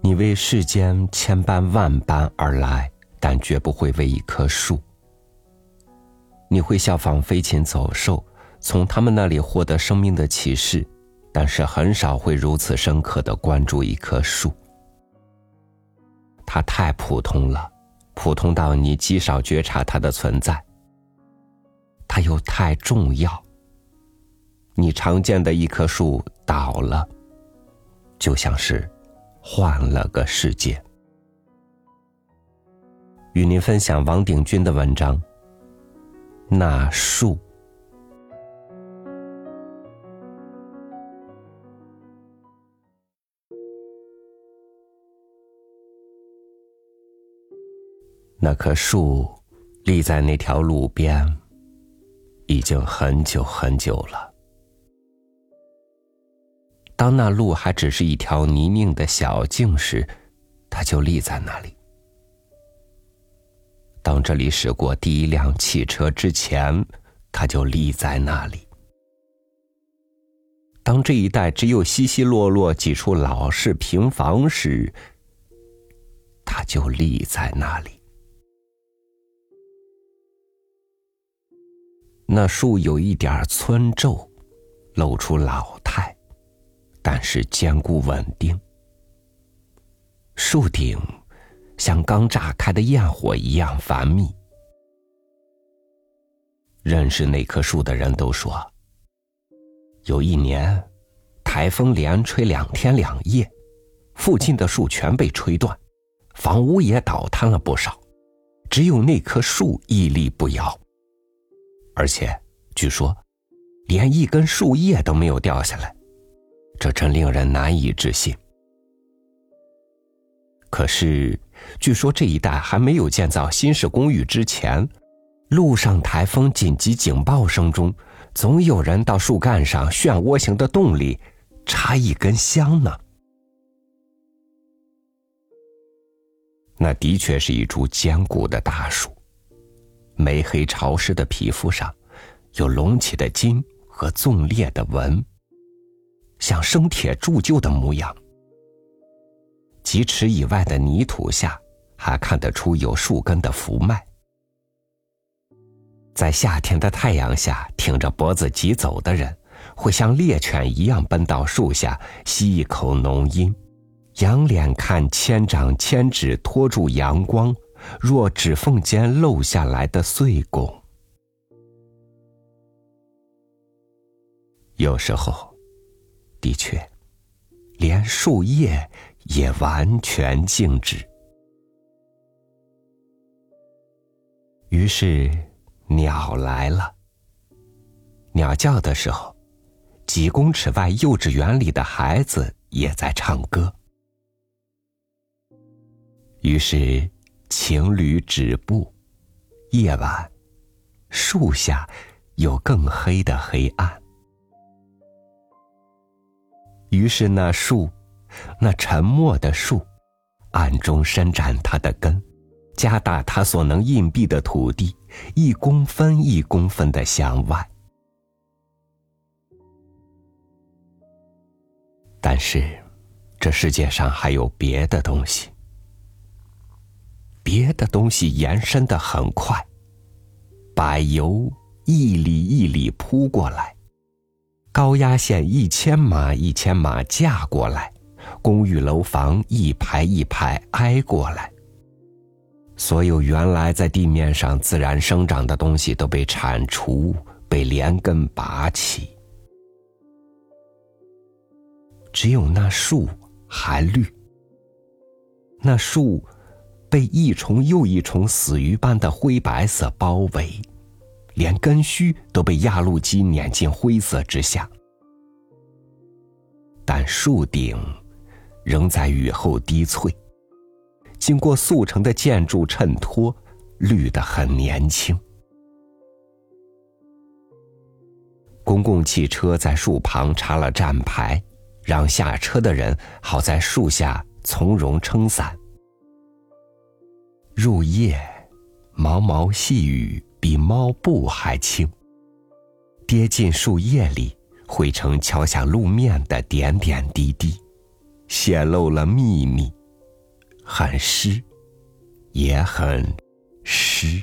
你为世间千般万般而来，但绝不会为一棵树。你会效仿飞禽走兽，从他们那里获得生命的启示，但是很少会如此深刻的关注一棵树。它太普通了，普通到你极少觉察它的存在。它又太重要。你常见的一棵树倒了，就像是换了个世界。与您分享王鼎钧的文章。那树，那棵树立在那条路边，已经很久很久了。当那路还只是一条泥泞的小径时，它就立在那里。当这里驶过第一辆汽车之前，他就立在那里；当这一带只有稀稀落落几处老式平房时，他就立在那里。那树有一点村皱，露出老态，但是坚固稳定。树顶。像刚炸开的焰火一样繁密。认识那棵树的人都说，有一年，台风连吹两天两夜，附近的树全被吹断，房屋也倒塌了不少，只有那棵树屹立不摇。而且，据说，连一根树叶都没有掉下来，这真令人难以置信。可是。据说这一带还没有建造新式公寓之前，路上台风紧急警报声中，总有人到树干上漩涡形的洞里插一根香呢。那的确是一株坚固的大树，煤黑潮湿的皮肤上，有隆起的筋和纵裂的纹，像生铁铸就的模样。几尺以外的泥土下，还看得出有树根的浮脉。在夏天的太阳下，挺着脖子疾走的人，会像猎犬一样奔到树下吸一口浓阴，仰脸看千掌千指托住阳光，若指缝间漏下来的碎汞。有时候，的确，连树叶。也完全静止。于是，鸟来了。鸟叫的时候，几公尺外幼稚园里的孩子也在唱歌。于是，情侣止步。夜晚，树下有更黑的黑暗。于是，那树。那沉默的树，暗中伸展它的根，加大它所能隐蔽的土地，一公分一公分的向外。但是，这世界上还有别的东西，别的东西延伸的很快，柏油一里一里扑过来，高压线一千码一千码架过来。公寓楼房一排一排挨过来，所有原来在地面上自然生长的东西都被铲除，被连根拔起，只有那树还绿。那树被一重又一重死鱼般的灰白色包围，连根须都被压路机碾进灰色之下，但树顶。仍在雨后低翠，经过速成的建筑衬托，绿得很年轻。公共汽车在树旁插了站牌，让下车的人好在树下从容撑伞。入夜，毛毛细雨比猫步还轻，跌进树叶里，汇成敲响路面的点点滴滴。显露了秘密，很湿，也很湿。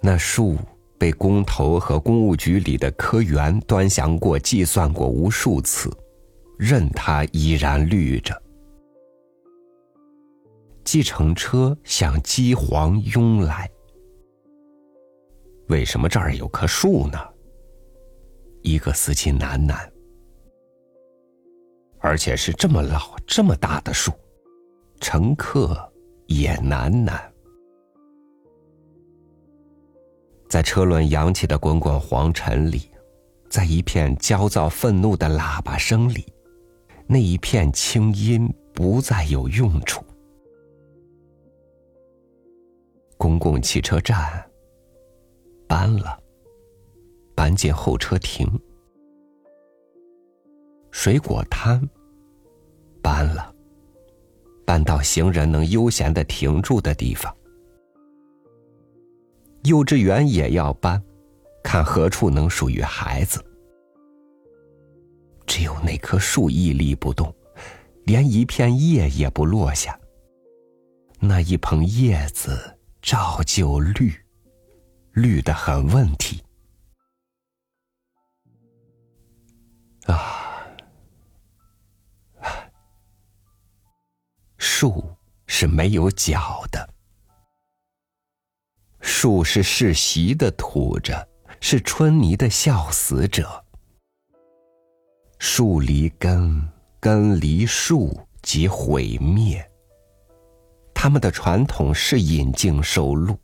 那树被工头和公务局里的科员端详过、计算过无数次，任它依然绿着。计程车向机皇拥来。为什么这儿有棵树呢？一个司机喃喃。而且是这么老、这么大的树，乘客也喃喃。在车轮扬起的滚滚黄尘里，在一片焦躁愤怒的喇叭声里，那一片清音不再有用处。公共汽车站搬了，搬进候车亭。水果摊搬了，搬到行人能悠闲的停住的地方。幼稚园也要搬，看何处能属于孩子。只有那棵树屹立不动，连一片叶也不落下。那一捧叶子照旧绿，绿的很问题。啊！树是没有脚的，树是世袭的土着，是春泥的笑死者。树离根，根离树，即毁灭。他们的传统是引颈受戮，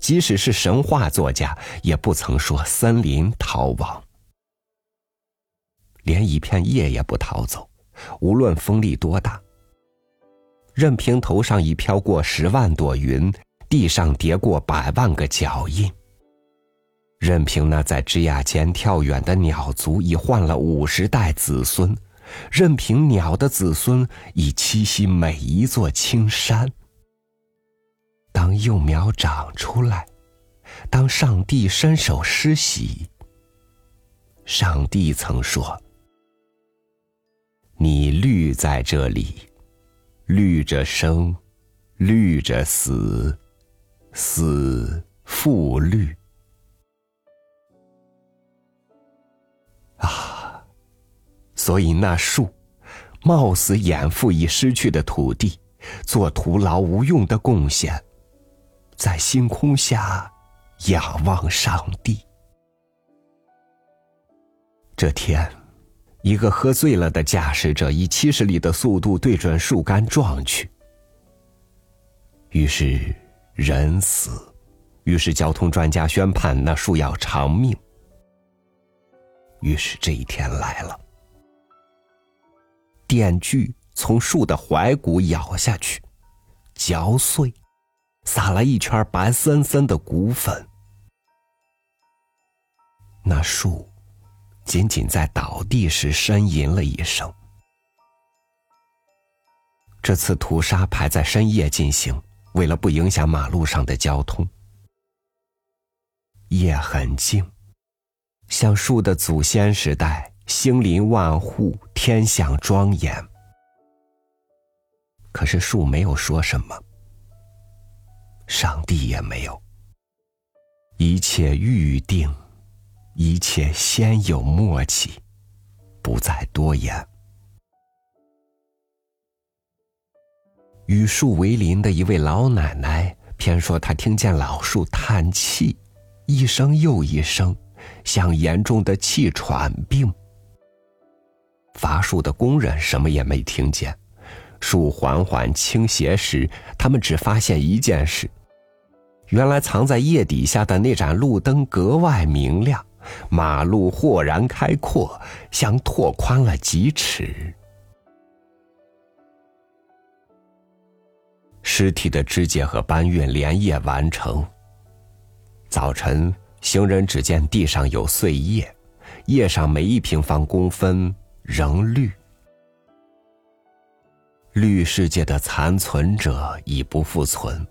即使是神话作家，也不曾说森林逃亡，连一片叶也不逃走，无论风力多大。任凭头上已飘过十万朵云，地上叠过百万个脚印。任凭那在枝桠间跳远的鸟族已换了五十代子孙，任凭鸟的子孙已栖息每一座青山。当幼苗长出来，当上帝伸手施洗，上帝曾说：“你绿在这里。”绿着生，绿着死，死复绿。啊！所以那树，貌似掩覆已失去的土地，做徒劳无用的贡献，在星空下仰望上帝。这天。一个喝醉了的驾驶者以七十里的速度对准树干撞去，于是人死，于是交通专家宣判那树要偿命，于是这一天来了。电锯从树的踝骨咬下去，嚼碎，撒了一圈白森森的骨粉，那树。仅仅在倒地时呻吟了一声。这次屠杀排在深夜进行，为了不影响马路上的交通。夜很静，像树的祖先时代，星林万户，天象庄严。可是树没有说什么，上帝也没有，一切预定。一切先有默契，不再多言。与树为邻的一位老奶奶偏说，她听见老树叹气，一声又一声，像严重的气喘病。伐树的工人什么也没听见。树缓缓倾斜时，他们只发现一件事：原来藏在叶底下的那盏路灯格外明亮。马路豁然开阔，像拓宽了几尺。尸体的肢解和搬运连夜完成。早晨，行人只见地上有碎叶，叶上每一平方公分仍绿。绿世界的残存者已不复存，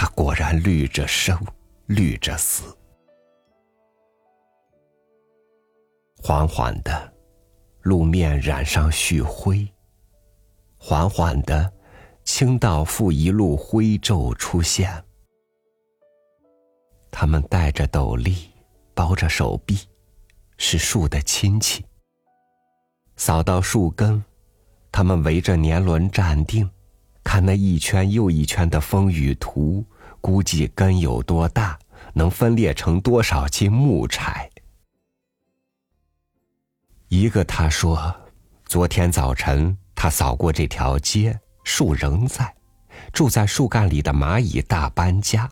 它果然绿着生，绿着死。缓缓的，路面染上絮灰，缓缓的，清道夫一路灰皱出现。他们戴着斗笠，包着手臂，是树的亲戚。扫到树根，他们围着年轮站定，看那一圈又一圈的风雨图，估计根有多大，能分裂成多少斤木柴。一个他说，昨天早晨他扫过这条街，树仍在，住在树干里的蚂蚁大搬家，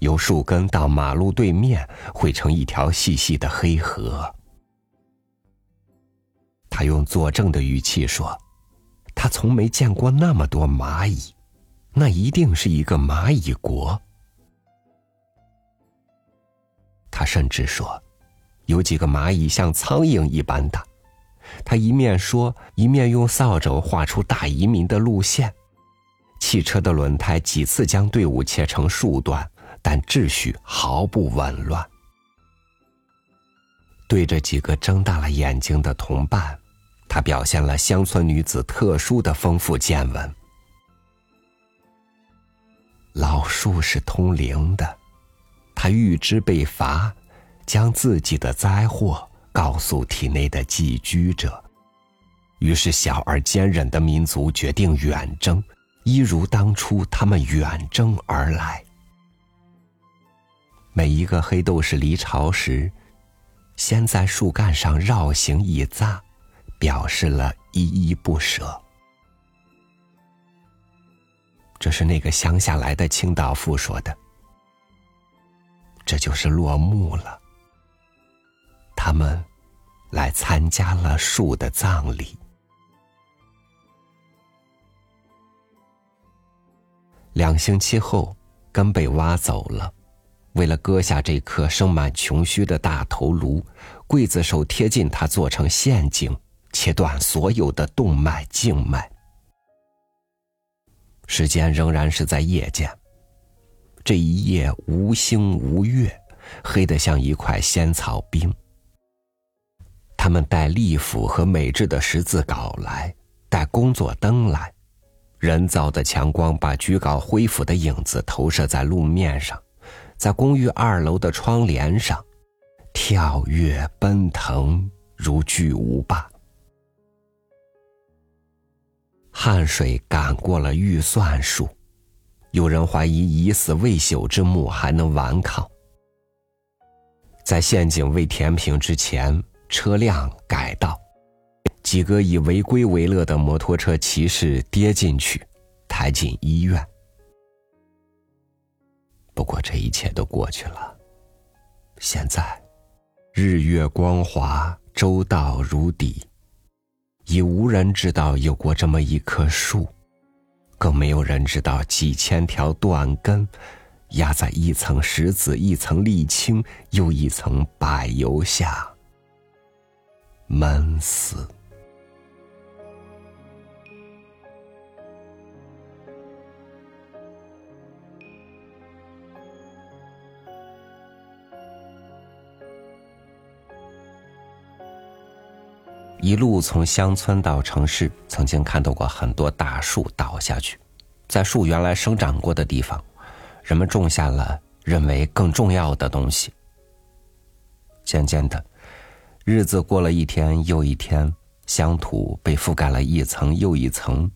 由树根到马路对面汇成一条细细的黑河。他用作证的语气说：“他从没见过那么多蚂蚁，那一定是一个蚂蚁国。”他甚至说，有几个蚂蚁像苍蝇一般大。他一面说，一面用扫帚画出大移民的路线。汽车的轮胎几次将队伍切成数段，但秩序毫不紊乱。对着几个睁大了眼睛的同伴。他表现了乡村女子特殊的丰富见闻。老树是通灵的，他预知被罚，将自己的灾祸告诉体内的寄居者。于是，小而坚忍的民族决定远征，一如当初他们远征而来。每一个黑斗士离巢时，先在树干上绕行一匝。表示了依依不舍。这是那个乡下来的清道夫说的。这就是落幕了。他们来参加了树的葬礼。两星期后，根被挖走了。为了割下这颗生满琼须的大头颅，刽子手贴近它，做成陷阱。切断所有的动脉静脉。时间仍然是在夜间。这一夜无星无月，黑得像一块仙草冰。他们带利斧和美制的十字镐来，带工作灯来。人造的强光把举镐挥斧的影子投射在路面上，在公寓二楼的窗帘上，跳跃奔腾如巨无霸。汗水赶过了预算数，有人怀疑已死未朽之木还能顽抗。在陷阱未填平之前，车辆改道，几个以违规为乐的摩托车骑士跌进去，抬进医院。不过这一切都过去了，现在，日月光华，周到如砥。已无人知道有过这么一棵树，更没有人知道几千条断根压在一层石子、一层沥青、又一层柏油下闷死。一路从乡村到城市，曾经看到过很多大树倒下去，在树原来生长过的地方，人们种下了认为更重要的东西。渐渐的，日子过了一天又一天，乡土被覆盖了一层又一层，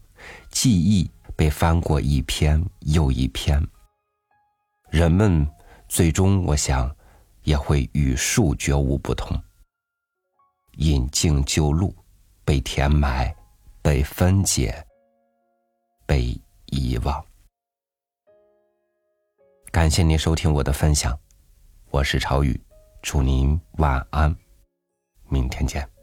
记忆被翻过一篇又一篇。人们最终，我想，也会与树绝无不同。引径就路，被填埋，被分解，被遗忘。感谢您收听我的分享，我是朝雨，祝您晚安，明天见。